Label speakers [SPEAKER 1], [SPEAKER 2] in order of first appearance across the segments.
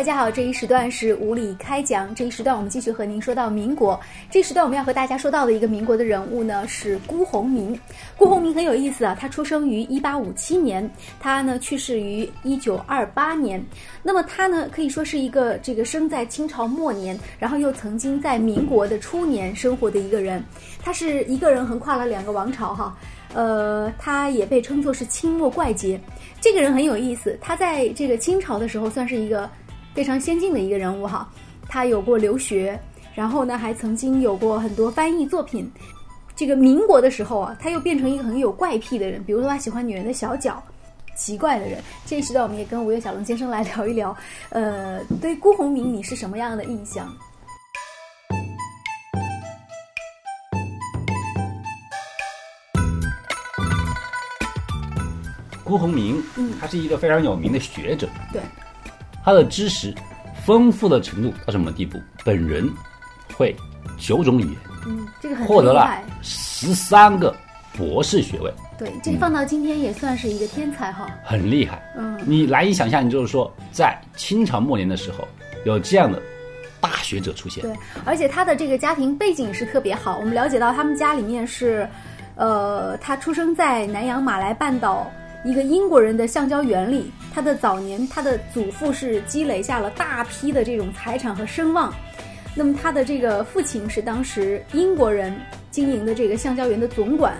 [SPEAKER 1] 大家好，这一时段是无理开讲。这一时段我们继续和您说到民国。这一时段我们要和大家说到的一个民国的人物呢是辜鸿铭。辜鸿铭很有意思啊，他出生于一八五七年，他呢去世于一九二八年。那么他呢可以说是一个这个生在清朝末年，然后又曾经在民国的初年生活的一个人。他是一个人横跨了两个王朝哈。呃，他也被称作是清末怪杰。这个人很有意思，他在这个清朝的时候算是一个非常先进的一个人物哈。他有过留学，然后呢还曾经有过很多翻译作品。这个民国的时候啊，他又变成一个很有怪癖的人，比如说他喜欢女人的小脚，奇怪的人。这一时段我们也跟吴越小龙先生来聊一聊，呃，对辜鸿铭你是什么样的印象？
[SPEAKER 2] 辜鸿铭，
[SPEAKER 1] 嗯
[SPEAKER 2] 他是一个非常有名的学者，
[SPEAKER 1] 对，
[SPEAKER 2] 他的知识丰富的程度到什么地步？本人会九种语言，
[SPEAKER 1] 嗯，这个很
[SPEAKER 2] 获得了
[SPEAKER 1] 厉害。
[SPEAKER 2] 十三个博士学位，
[SPEAKER 1] 对，这个放到今天也算是一个天才哈。
[SPEAKER 2] 很厉害。
[SPEAKER 1] 嗯，
[SPEAKER 2] 你难以想象，就是说在清朝末年的时候，有这样的大学者出现。
[SPEAKER 1] 对，而且他的这个家庭背景是特别好。我们了解到他们家里面是，呃，他出生在南洋马来半岛一个英国人的橡胶园里。他的早年，他的祖父是积累下了大批的这种财产和声望。那么他的这个父亲是当时英国人经营的这个橡胶园的总管，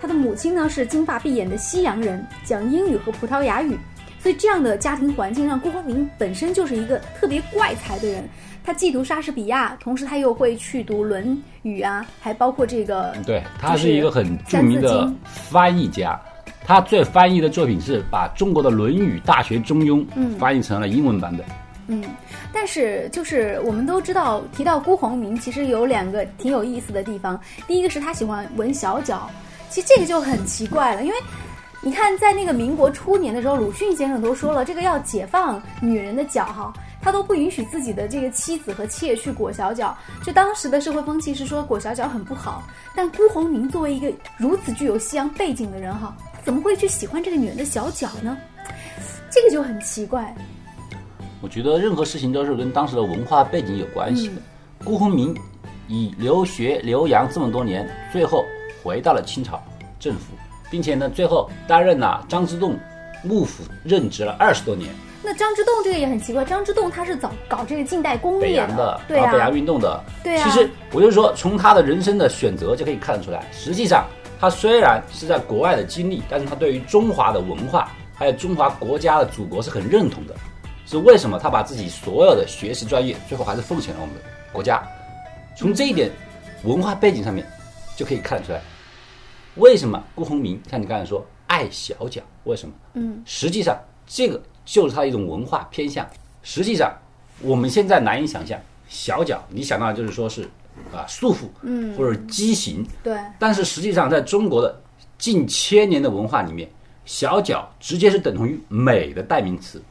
[SPEAKER 1] 他的母亲呢是金发碧眼的西洋人，讲英语和葡萄牙语。所以这样的家庭环境让辜鸿铭本身就是一个特别怪才的人。他既读莎士比亚，同时他又会去读《论语》啊，还包括这个
[SPEAKER 2] 对，他
[SPEAKER 1] 是
[SPEAKER 2] 一个很著名的翻译家。他最翻译的作品是把中国的《论语》《大学》《中庸》
[SPEAKER 1] 嗯
[SPEAKER 2] 翻译成了英文版本。
[SPEAKER 1] 嗯，但是就是我们都知道，提到辜鸿铭，其实有两个挺有意思的地方。第一个是他喜欢闻小脚，其实这个就很奇怪了，因为你看，在那个民国初年的时候，鲁迅先生都说了，这个要解放女人的脚哈，他都不允许自己的这个妻子和妾去裹小脚。就当时的社会风气是说裹小脚很不好，但辜鸿铭作为一个如此具有西洋背景的人哈，他怎么会去喜欢这个女人的小脚呢？这个就很奇怪。
[SPEAKER 2] 我觉得任何事情都是跟当时的文化背景有关系的。
[SPEAKER 1] 嗯
[SPEAKER 2] 辜鸿铭以留学留洋这么多年，最后回到了清朝政府，并且呢，最后担任了张之洞幕府任职了二十多年，
[SPEAKER 1] 那张之洞这个也很奇怪，张之洞他是早搞这个近代工业
[SPEAKER 2] 的，
[SPEAKER 1] 对
[SPEAKER 2] 然后北洋
[SPEAKER 1] 啊，
[SPEAKER 2] 运动的。
[SPEAKER 1] 对啊
[SPEAKER 2] 其实我就说，从他的人生的选择就可以看得出来，实际上他虽然是在国外的经历，但是他对于中华的文化还有中华国家的祖国是很认同的。是为什么他把自己所有的学识专业最后还是奉献了我们的国家？从这一点文化背景上面就可以看得出来，为什么辜鸿铭像你刚才说爱小脚？为什么？
[SPEAKER 1] 嗯，
[SPEAKER 2] 实际上这个就是他的一种文化偏向。实际上我们现在难以想象，小脚你想到的就是说是啊束缚，
[SPEAKER 1] 嗯。
[SPEAKER 2] 或者畸形，
[SPEAKER 1] 对，
[SPEAKER 2] 但是实际上在中国的近千年的文化里面，小脚直接是等同于美的代名词。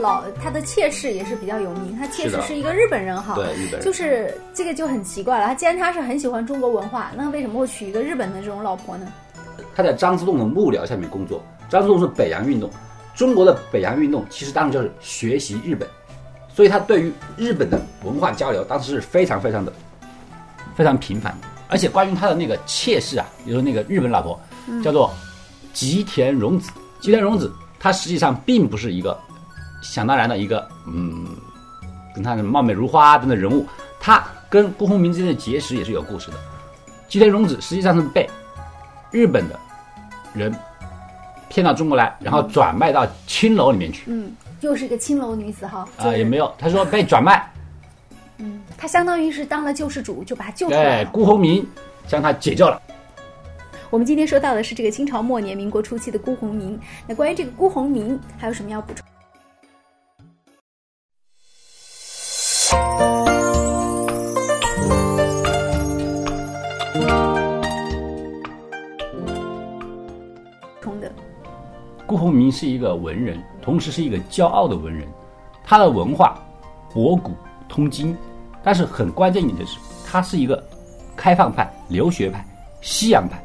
[SPEAKER 1] 老他的妾室也是比较有名，他妾室是一个日本人哈，
[SPEAKER 2] 对日本人
[SPEAKER 1] 就是这个就很奇怪了。他既然他是很喜欢中国文化，那为什么会娶一个日本的这种老婆呢？
[SPEAKER 2] 他在张之洞的幕僚下面工作。张之洞是北洋运动，中国的北洋运动其实当时就是学习日本，所以他对于日本的文化交流当时是非常非常的非常频繁的。而且关于他的那个妾室啊，也就是那个日本老婆，叫做吉田荣子。吉田荣子她实际上并不是一个想当然的一个嗯，跟他的貌美如花等等人物，他跟辜鸿铭之间的结识也是有故事的。吉田荣子实际上是被日本的人骗到中国来，然后转卖到青楼里面去。
[SPEAKER 1] 嗯，又是一个青楼女子哈，
[SPEAKER 2] 啊、也没有，他说被转卖，
[SPEAKER 1] 嗯，她相当于是当了救世主，就把他救出来。
[SPEAKER 2] 辜鸿铭将他解救了。
[SPEAKER 1] 我们今天说到的是这个清朝末年、民国初期的辜鸿铭。那关于这个辜鸿铭，还有什么要补？充
[SPEAKER 2] 鸿明是一个文人，同时是一个骄傲的文人。他的文化博古通今，但是很关键一点就是，他是一个开放派、留学派、西洋派。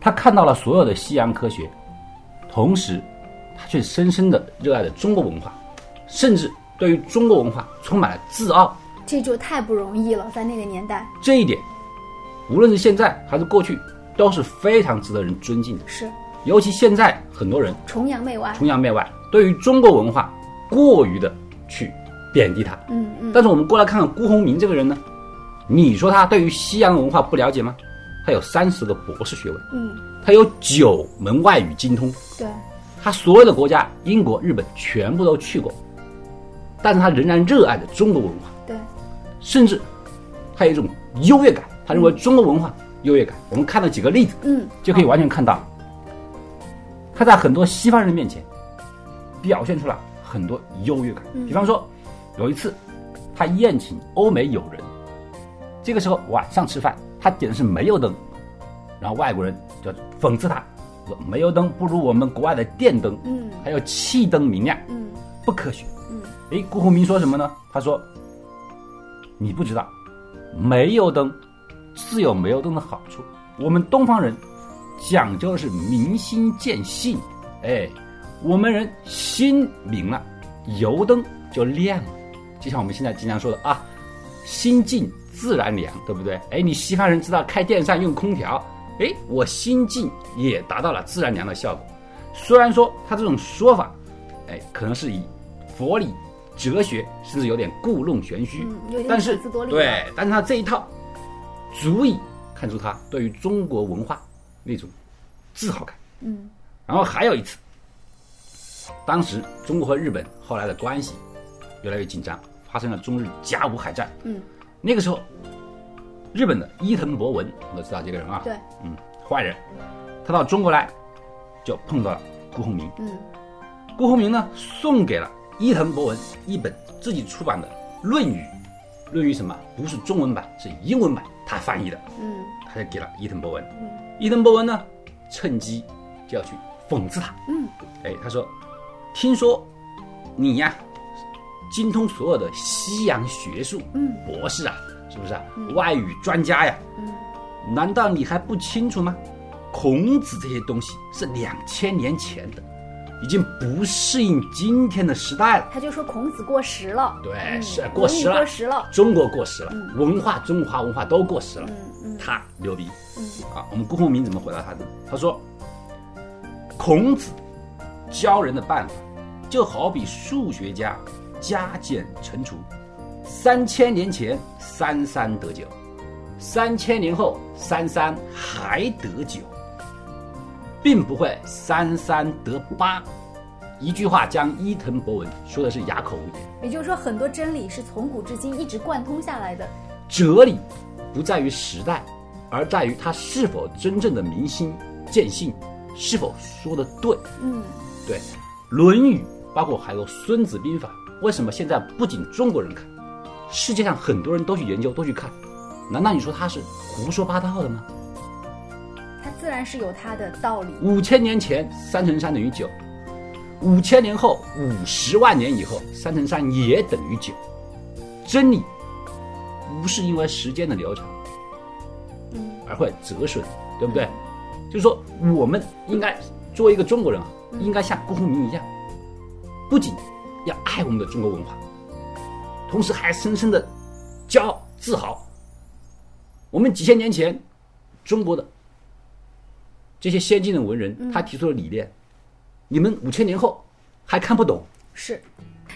[SPEAKER 2] 他看到了所有的西洋科学，同时，他却深深的热爱着中国文化，甚至对于中国文化充满了自傲。
[SPEAKER 1] 这就太不容易了，在那个年代。
[SPEAKER 2] 这一点，无论是现在还是过去，都是非常值得人尊敬的。
[SPEAKER 1] 是，
[SPEAKER 2] 尤其现在很多人
[SPEAKER 1] 崇洋媚外。
[SPEAKER 2] 崇洋媚外，对于中国文化过于的去贬低它。
[SPEAKER 1] 嗯嗯。
[SPEAKER 2] 但是我们过来看看辜鸿铭这个人呢，你说他对于西洋文化不了解吗？他有三十个博士学位，
[SPEAKER 1] 嗯，
[SPEAKER 2] 他有九门外语精通，
[SPEAKER 1] 对，
[SPEAKER 2] 他所有的国家，英国、日本全部都去过，但是他仍然热爱着中国文化，
[SPEAKER 1] 对，
[SPEAKER 2] 甚至他有一种优越感，他认为中国文化优越感。我们看了几个例子，
[SPEAKER 1] 嗯，
[SPEAKER 2] 就可以完全看到，他在很多西方人面前表现出了很多优越感。比方说，有一次他宴请欧美友人，这个时候晚上吃饭。他点的是煤油灯，然后外国人就讽刺他，说煤油灯不如我们国外的电灯，
[SPEAKER 1] 嗯，
[SPEAKER 2] 还有气灯明亮，
[SPEAKER 1] 嗯，
[SPEAKER 2] 不科学，
[SPEAKER 1] 嗯，
[SPEAKER 2] 哎，辜鸿铭说什么呢？他说，你不知道，煤油灯是有煤油灯的好处，我们东方人讲究的是明心见性，哎，我们人心明了，油灯就亮了，就像我们现在经常说的啊，心静。自然凉，对不对？哎，你西方人知道开电扇用空调，哎，我心静也达到了自然凉的效果。虽然说他这种说法，哎，可能是以佛理、哲学，甚至有点故弄玄虚，但是对，但是他这一套足以看出他对于中国文化那种自豪感。
[SPEAKER 1] 嗯，
[SPEAKER 2] 然后还有一次，当时中国和日本后来的关系越来越紧张，发生了中日甲午海战。
[SPEAKER 1] 嗯。
[SPEAKER 2] 那个时候，日本的伊藤博文，我知道这个人啊，
[SPEAKER 1] 对，
[SPEAKER 2] 嗯，坏人，他到中国来，就碰到了辜鸿铭，
[SPEAKER 1] 嗯，
[SPEAKER 2] 辜鸿铭呢送给了伊藤博文一本自己出版的《论语》，《论语》什么？不是中文版，是英文版，他翻译的，
[SPEAKER 1] 嗯，
[SPEAKER 2] 他就给了伊藤博文，
[SPEAKER 1] 嗯，
[SPEAKER 2] 伊藤博文呢趁机就要去讽刺他，
[SPEAKER 1] 嗯，
[SPEAKER 2] 哎，他说，听说你呀。精通所有的西洋学术，
[SPEAKER 1] 嗯，
[SPEAKER 2] 博士啊，是不是啊？外语专家呀，
[SPEAKER 1] 嗯，
[SPEAKER 2] 难道你还不清楚吗？孔子这些东西是两千年前的，已经不适应今天的时代了。
[SPEAKER 1] 他就说孔子过时了，
[SPEAKER 2] 对，是过时了，
[SPEAKER 1] 过时了，
[SPEAKER 2] 中国过时了，文化中华文化都过时了。他牛逼，
[SPEAKER 1] 嗯
[SPEAKER 2] 啊，我们辜鸿铭怎么回答他的？他说，孔子教人的办法，就好比数学家。加减乘除，三千年前三三得九，三千年后三三还得九，并不会三三得八。一句话将伊藤博文说的是哑口无言。
[SPEAKER 1] 也就是说，很多真理是从古至今一直贯通下来的。
[SPEAKER 2] 哲理不在于时代，而在于他是否真正的明心见性，是否说的对。
[SPEAKER 1] 嗯，
[SPEAKER 2] 对，《论语》包括还有《孙子兵法》。为什么现在不仅中国人看，世界上很多人都去研究、都去看？难道你说他是胡说八道的吗？
[SPEAKER 1] 他自然是有它的道理。
[SPEAKER 2] 五千年前三乘三等于九，五千年后五十万年以后三乘三也等于九。真理不是因为时间的流长，
[SPEAKER 1] 嗯，
[SPEAKER 2] 而会折损，对不对？就是说，我们应该作为一个中国人啊，应该像辜鸿铭一样，不仅。要爱我们的中国文化，同时还深深的骄傲自豪。我们几千年前中国的这些先进的文人，他提出的理念，你们五千年后还看不懂？
[SPEAKER 1] 是。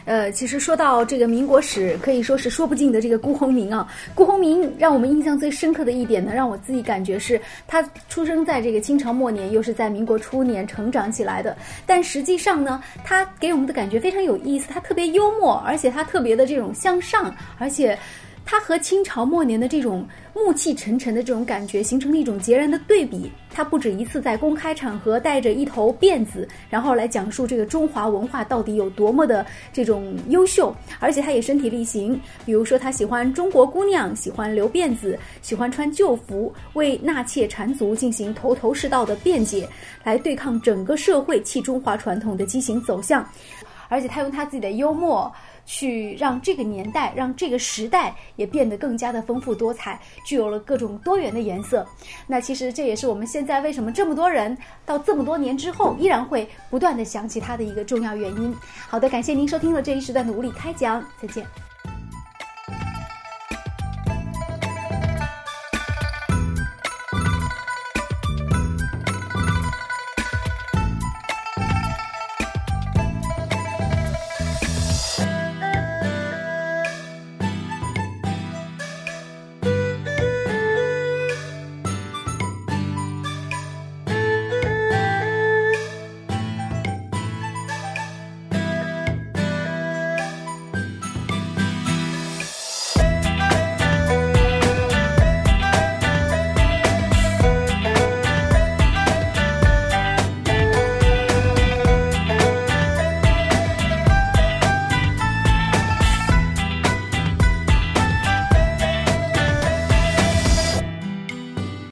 [SPEAKER 1] 呃，其实说到这个民国史，可以说是说不尽的这个辜鸿铭啊。辜鸿铭让我们印象最深刻的一点呢，让我自己感觉是他出生在这个清朝末年，又是在民国初年成长起来的。但实际上呢，他给我们的感觉非常有意思，他特别幽默，而且他特别的这种向上，而且。他和清朝末年的这种暮气沉沉的这种感觉形成了一种截然的对比。他不止一次在公开场合带着一头辫子，然后来讲述这个中华文化到底有多么的这种优秀，而且他也身体力行。比如说，他喜欢中国姑娘，喜欢留辫子，喜欢穿旧服，为纳妾缠足进行头头是道的辩解，来对抗整个社会弃中华传统的畸形走向。而且他用他自己的幽默。去让这个年代、让这个时代也变得更加的丰富多彩，具有了各种多元的颜色。那其实这也是我们现在为什么这么多人到这么多年之后依然会不断的想起它的一个重要原因。好的，感谢您收听了这一时段的无理开讲，再见。